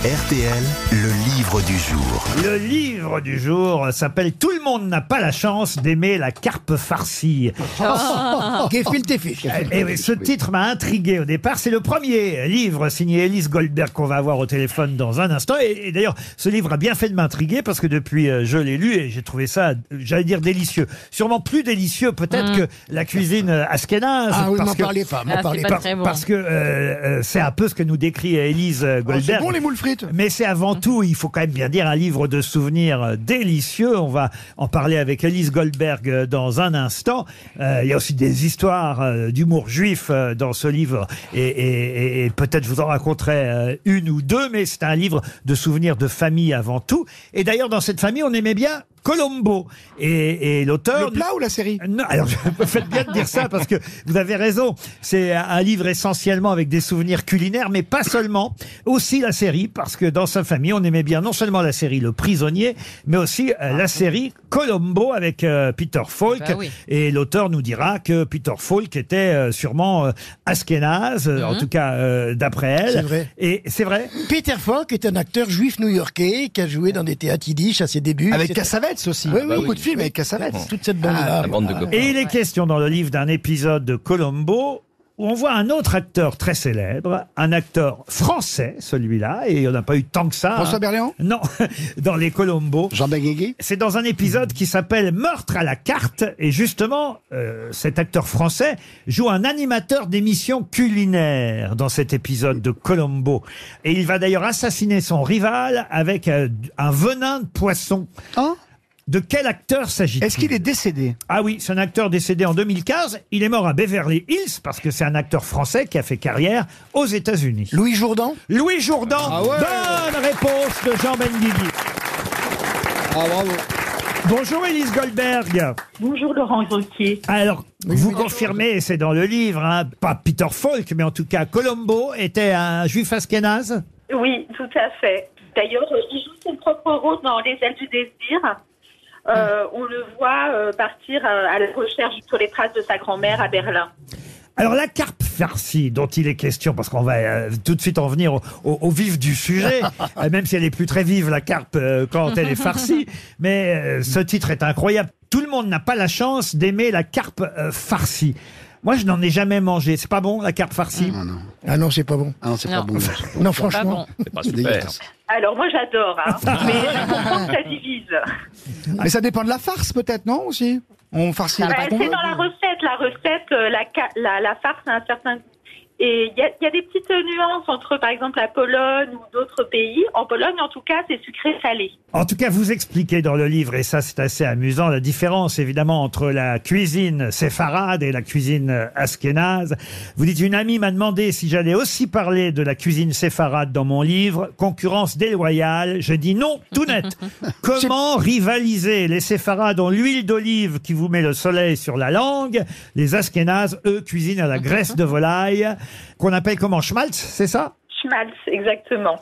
RTL, le livre du jour. Le livre du jour s'appelle Tout le monde n'a pas la chance d'aimer la carpe farcie. Gefilte Fisch. Et oui, ce titre m'a intrigué au départ. C'est le premier livre signé Elise Goldberg qu'on va avoir au téléphone dans un instant. Et, et d'ailleurs, ce livre a bien fait de m'intriguer parce que depuis, euh, je l'ai lu et j'ai trouvé ça, j'allais dire délicieux. Sûrement plus délicieux peut-être que la cuisine euh, askénaze. Ah oui, m'en parlez pas, m'en Ah, parlez pas pas. par- très bon. Parce que euh, euh, c'est un peu ce que nous décrit Elise Oh, Goldberg. C'est bon les moules frites Mais c'est avant tout, il faut quand même bien dire, un livre de souvenirs euh, délicieux. On va en parler avec Elise Goldberg euh, dans un instant. Euh, il y a aussi des histoires euh, d'humour juif euh, dans ce livre. Et, et- et- et peut-être je vous en raconterai euh, une ou deux, mais c'est un livre de souvenirs de famille avant tout. Et d'ailleurs, dans cette famille, on aimait bien Colombo. Et, et l'auteur... Le plat ou la série Non, alors vous faites bien de dire ça parce que vous avez raison. C'est un livre essentiellement avec des souvenirs culinaires, mais pas seulement. Aussi la série, parce que dans sa famille, on aimait bien non seulement la série Le Prisonnier, mais aussi euh, la série Colombo avec euh, Peter Falk. Bah oui. Et l'auteur nous dira que Peter Falk était euh, sûrement euh, askénaze, euh, en tout cas euh, d'après elle. C'est vrai. Et c'est vrai. Peter Falk est un acteur juif new-yorkais qui a joué dans des théâtres yiddish à ses débuts. Avec C'est- Cassavetes aussi. Oui, oui, Beaucoup de films avec Cassavetes. Toute cette bande-là. La bande de copains. Et il est question dans le livre d'un épisode de Colombo où on voit un autre acteur très célèbre, un acteur français, celui-là, et il n'y en a pas eu tant que ça. François hein. Berléand? Non, dans les Colombo. Jean Benguigui? C'est dans un épisode qui s'appelle Meurtre à la carte, et justement, euh, cet acteur français joue un animateur d'émissions culinaires dans cet épisode de Colombo. Et il va d'ailleurs assassiner son rival avec euh, un venin de poisson. Hein De quel acteur s'agit-il Est-ce qu'il est décédé? Ah oui, c'est un acteur décédé en 2015. Il est mort à Beverly Hills parce que c'est un acteur français qui a fait carrière aux États-Unis. Louis Jourdan? Louis Jourdan. Ah ouais. Bonne réponse de Jean Benguigui. Ah bravo. Bonjour Élise Goldberg. Bonjour Laurent Ruquier. Alors, vous confirmez, et c'est dans le livre, hein, pas Peter Falk, mais en tout cas Colombo était un juif askénaze Oui, tout à fait. D'ailleurs, il joue son propre rôle dans Les ailes du désir. Euh, on le voit euh, partir euh, à la recherche sur les traces de sa grand-mère à Berlin. Alors la carpe farcie dont il est question, parce qu'on va euh, tout de suite en venir au, au- au vif du sujet, euh, même si elle est plus très vive la carpe euh, quand elle est farcie, mais euh, ce titre est incroyable. Tout le monde n'a pas la chance d'aimer la carpe euh, farcie. Moi, je n'en ai jamais mangé. C'est pas bon la carpe farcie Ah non. Ah non, c'est pas bon. Ah non, c'est pas Non. bon. Non, franchement. C'est pas super. dégueulasse. Alors moi j'adore, hein, mais je comprends que ça divise. Mais ça dépend de la farce peut-être, non aussi? On farcit Bah, la c'est dans la recette. La recette, euh, la, ca- la, la farce a un certain goût. Et il y a, il y a des petites nuances entre, par exemple, la Pologne ou d'autres pays. En Pologne, en tout cas, c'est sucré-salé. En tout cas, vous expliquez dans le livre, et ça c'est assez amusant, la différence évidemment entre la cuisine séfarade et la cuisine askénaze. Vous dites, une amie m'a demandé si j'allais aussi parler de la cuisine séfarade dans mon livre, concurrence déloyale. Je dis non, tout net. Comment rivaliser Les séfarades ont l'huile d'olive qui vous met le soleil sur la langue? Les askénazes, eux, cuisinent à la graisse de volaille, qu'on appelle comment Schmaltz, c'est ça? Schmaltz, exactement.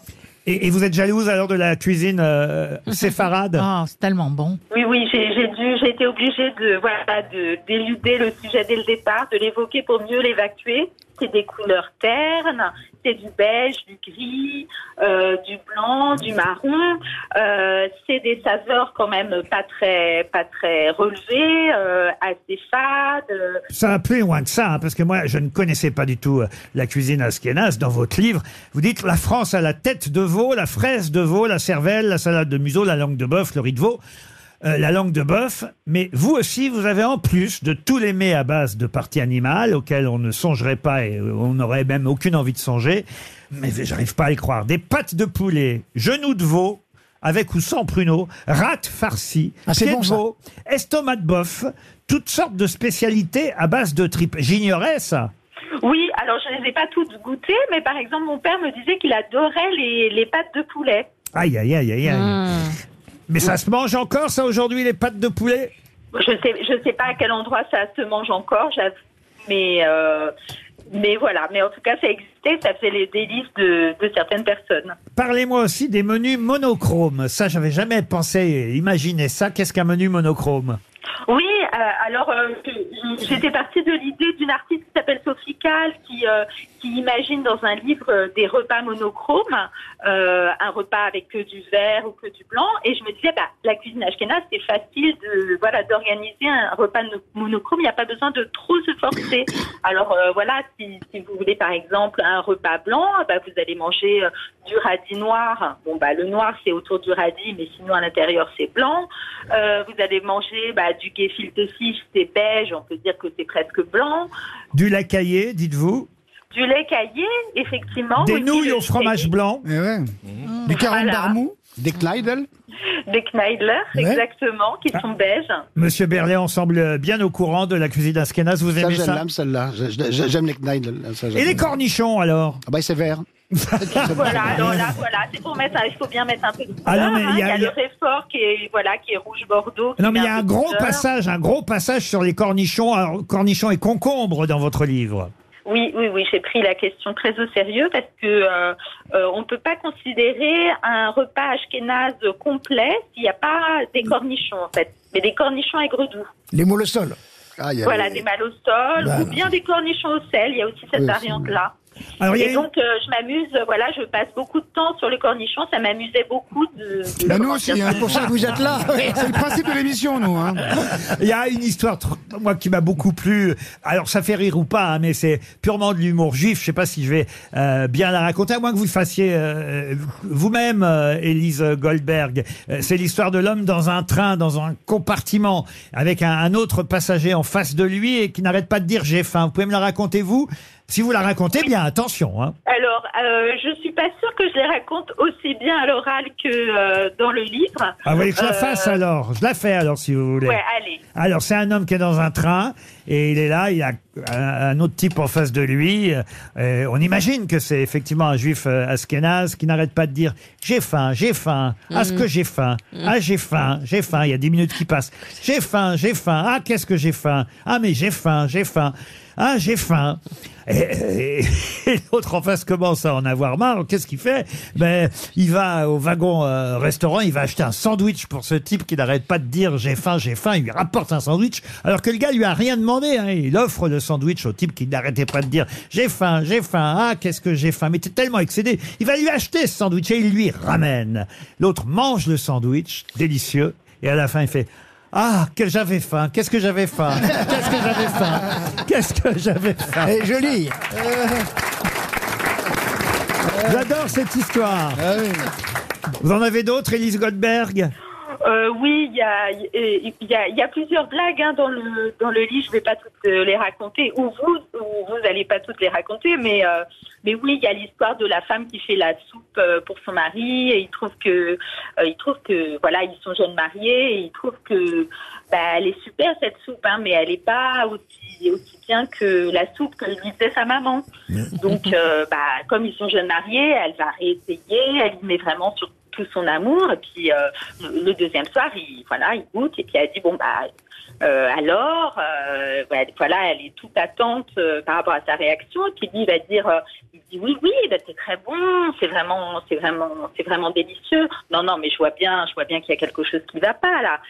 et, et vous êtes jalouse alors de la cuisine euh, séfarade? Ah, c'est tellement bon. Oui, oui, j'ai j'ai dû, j'ai été obligée de, voilà, de d'éluder le sujet dès le départ, de l'évoquer pour mieux l'évacuer. C'est des couleurs ternes, c'est du beige, du gris, euh, du blanc, du marron. Euh, c'est des saveurs quand même pas très, pas très relevées, euh, assez fades. Ça va plus loin que ça, hein, parce que moi, je ne connaissais pas du tout la cuisine askénaze. Dans votre livre, vous dites la France a la tête de veau, la fraise de veau, la cervelle, la salade de museau, la langue de bœuf, le riz de veau, euh, la langue de bœuf. Mais vous aussi, vous avez en plus de tous les mets à base de parties animales auxquels on ne songerait pas et euh, on n'aurait même aucune envie de songer. Mais j'arrive pas à y croire. Des pâtes de poulet, genoux de veau, avec ou sans pruneaux, rate farcie, Ah, pied bon, de veau, estomac de bœuf, toutes sortes de spécialités à base de tripes. J'ignorais ça. Oui, alors je ne les ai pas toutes goûtées, mais par exemple, mon père me disait qu'il adorait les, les pâtes de poulet. Aïe, aïe, aïe, aïe, aïe. Mmh. Mais ça se mange encore, ça, aujourd'hui, les pâtes de poulet? Je sais, je sais pas à quel endroit ça se mange encore, j'avoue, mais euh, mais voilà. Mais en tout cas, ça existait, ça faisait les délices de, de certaines personnes. Parlez-moi aussi des menus monochromes. Ça, j'avais jamais pensé, imaginer ça. Qu'est-ce qu'un menu monochrome? Oui, euh, alors euh, j'étais partie de l'idée d'une artiste qui s'appelle Sophie Kahl qui, euh, qui imagine dans un livre euh, des repas monochromes, euh, un repas avec que du vert ou que du blanc. Et je me disais, bah, la cuisine ashkénaze, c'est facile de voilà d'organiser un repas no- monochrome. Il n'y a pas besoin de trop se forcer. Alors euh, voilà, si, si vous voulez par exemple un repas blanc, bah, vous allez manger euh, du radis noir. Bon bah le noir c'est autour du radis, mais sinon à l'intérieur c'est blanc. Euh, vous allez manger bah, du gefilte fish, c'est beige, on peut dire que c'est presque blanc. Du lait caillé, dites-vous. Du lait caillé, effectivement. Des nouilles le au fromage caillé. blanc. Eh ouais. Du carambar Voilà. mou, des Kleidel. Des Kneidler, Ouais. exactement, qui sont beiges. Monsieur Berlet, on semble bien au courant de la cuisine askénaze. Vous aimez ça celle-là. J'aime les j'aime. Et les cornichons, alors Ah ben, c'est vert. Voilà, alors là, voilà, c'est pour mettre, il faut bien mettre un peu de couleur. Ah non, mais hein. il y a- le réfort qui est, voilà, qui est rouge bordeaux. Non, mais il y a un gros couleur. passage, un gros passage sur les cornichons, alors, cornichons et concombres dans votre livre. Oui, oui, oui, j'ai pris la question très au sérieux parce que euh, euh, on ne peut pas considérer un repas ashkénaze complet s'il n'y a pas des cornichons en fait, mais des cornichons aigre-doux. Les moules au sol. Ah, il y a Voilà, les- des mâles au sol Bah, ou bien des cornichons au sel. Il y a aussi cette Oui, variante-là. Alors, a Et donc, euh, je m'amuse, euh, voilà, je passe beaucoup de temps sur les cornichons. Ça m'amusait beaucoup de. de- Bah, nous aussi, dire, hein, C'est pour ça que vous êtes là. C'est le principe de l'émission, nous. Hein. Il y a une histoire, moi, qui m'a beaucoup plu. Alors, ça fait rire ou pas, hein, mais c'est purement de l'humour juif. Je sais pas si je vais euh, bien la raconter, à moins que vous le fassiez euh, vous-même, euh, Élise Goldberg. Euh, c'est l'histoire de l'homme dans un train, dans un compartiment, avec un, un autre passager en face de lui et qui n'arrête pas de dire j'ai faim. Vous pouvez me la raconter, vous? Si vous la racontez bien, attention. Hein. Alors, euh, je suis pas sûre que je les raconte aussi bien à l'oral que euh, dans le livre. Ah, vous voulez que je la Euh, fasse alors? Je la fais alors, si vous voulez. Ouais, allez. Alors, c'est un homme qui est dans un train et il est là, il a un, un autre type en face de lui. Euh, on imagine que c'est effectivement un juif askénaze qui n'arrête pas de dire j'ai faim, j'ai faim, ah ce que j'ai faim, ah j'ai faim, j'ai faim. Il y a dix minutes qui passent. J'ai faim, j'ai faim, ah qu'est-ce que j'ai faim, ah mais j'ai faim, j'ai faim. Ah, j'ai faim. Et, l'autre en face commence à en avoir marre. Qu'est-ce qu'il fait? Ben, il va au wagon euh, restaurant, il va acheter un sandwich pour ce type qui n'arrête pas de dire j'ai faim, j'ai faim. Il lui rapporte un sandwich, alors que le gars lui a rien demandé. hein. Il offre le sandwich au type qui n'arrêtait pas de dire j'ai faim, j'ai faim. Ah, qu'est-ce que j'ai faim Mais t'es tellement excédé. Il va lui acheter ce sandwich et il lui ramène. L'autre mange le sandwich, délicieux, et à la fin il fait ah, que j'avais faim, qu'est-ce que j'avais faim, qu'est-ce que j'avais faim, qu'est-ce que j'avais faim. Et joli. J'adore cette histoire. Vous en avez d'autres, Elise Goldberg? Euh, oui, il y a, il y, a, il y a plusieurs blagues hein, dans le dans le livre. Je vais pas toutes euh, les raconter, ou vous, ou vous allez pas toutes les raconter, mais euh, mais oui, il y a l'histoire de la femme qui fait la soupe pour son mari. Et il trouve que euh, il trouve que voilà, ils sont jeunes mariés. Et il trouve que bah, elle est super cette soupe, hein, mais elle est pas aussi aussi bien que la soupe que lui faisait sa maman. Donc, bah, comme ils sont jeunes mariés, elle va réessayer. Elle y met vraiment sur tout son amour. Et puis, euh, le deuxième soir, il, voilà, il goûte et puis elle dit bon bah. euh, alors, euh, voilà, elle est toute attente par rapport à sa réaction. Et puis lui, il va dire, il dit oui, oui, bah, c'est très bon, c'est vraiment, c'est vraiment, c'est vraiment délicieux. Non, non, mais je vois bien, je vois bien qu'il y a quelque chose qui va pas là.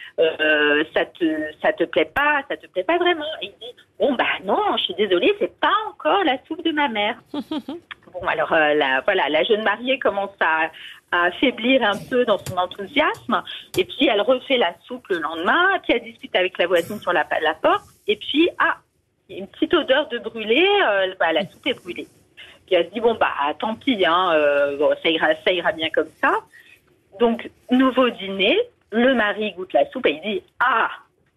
Ça te, ça te plaît pas, ça te plaît pas vraiment. Et il dit bon bah non, je suis désolée, c'est pas encore la soupe de ma mère. Bon, alors euh, la, voilà, la jeune mariée commence à, à faiblir un peu dans son enthousiasme, et puis elle refait la soupe le lendemain, puis elle discute avec la voisine sur la, porte, et puis ah, une petite odeur de brûlé, euh, bah, la soupe est brûlée. Puis elle se dit bon bah tant pis, hein, euh, ira, ça ira bien comme ça. Donc nouveau dîner, le mari goûte la soupe et il dit ah.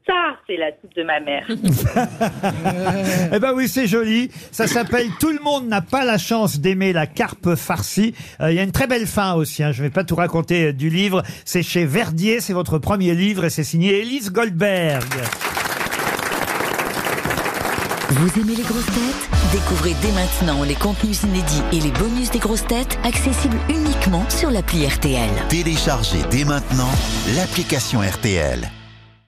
Ça, c'est la soupe de ma mère. Eh ben oui, c'est joli. Ça s'appelle Tout le monde n'a pas la chance d'aimer la carpe farcie. Euh, Il y a une très belle fin aussi. Hein. Je ne vais pas tout raconter euh, du livre. C'est chez Verdier. C'est votre premier livre et c'est signé Élise Goldberg. Vous aimez les grosses têtes? Découvrez dès maintenant les contenus inédits et les bonus des grosses têtes accessibles uniquement sur l'appli RTL. Téléchargez dès maintenant l'application RTL.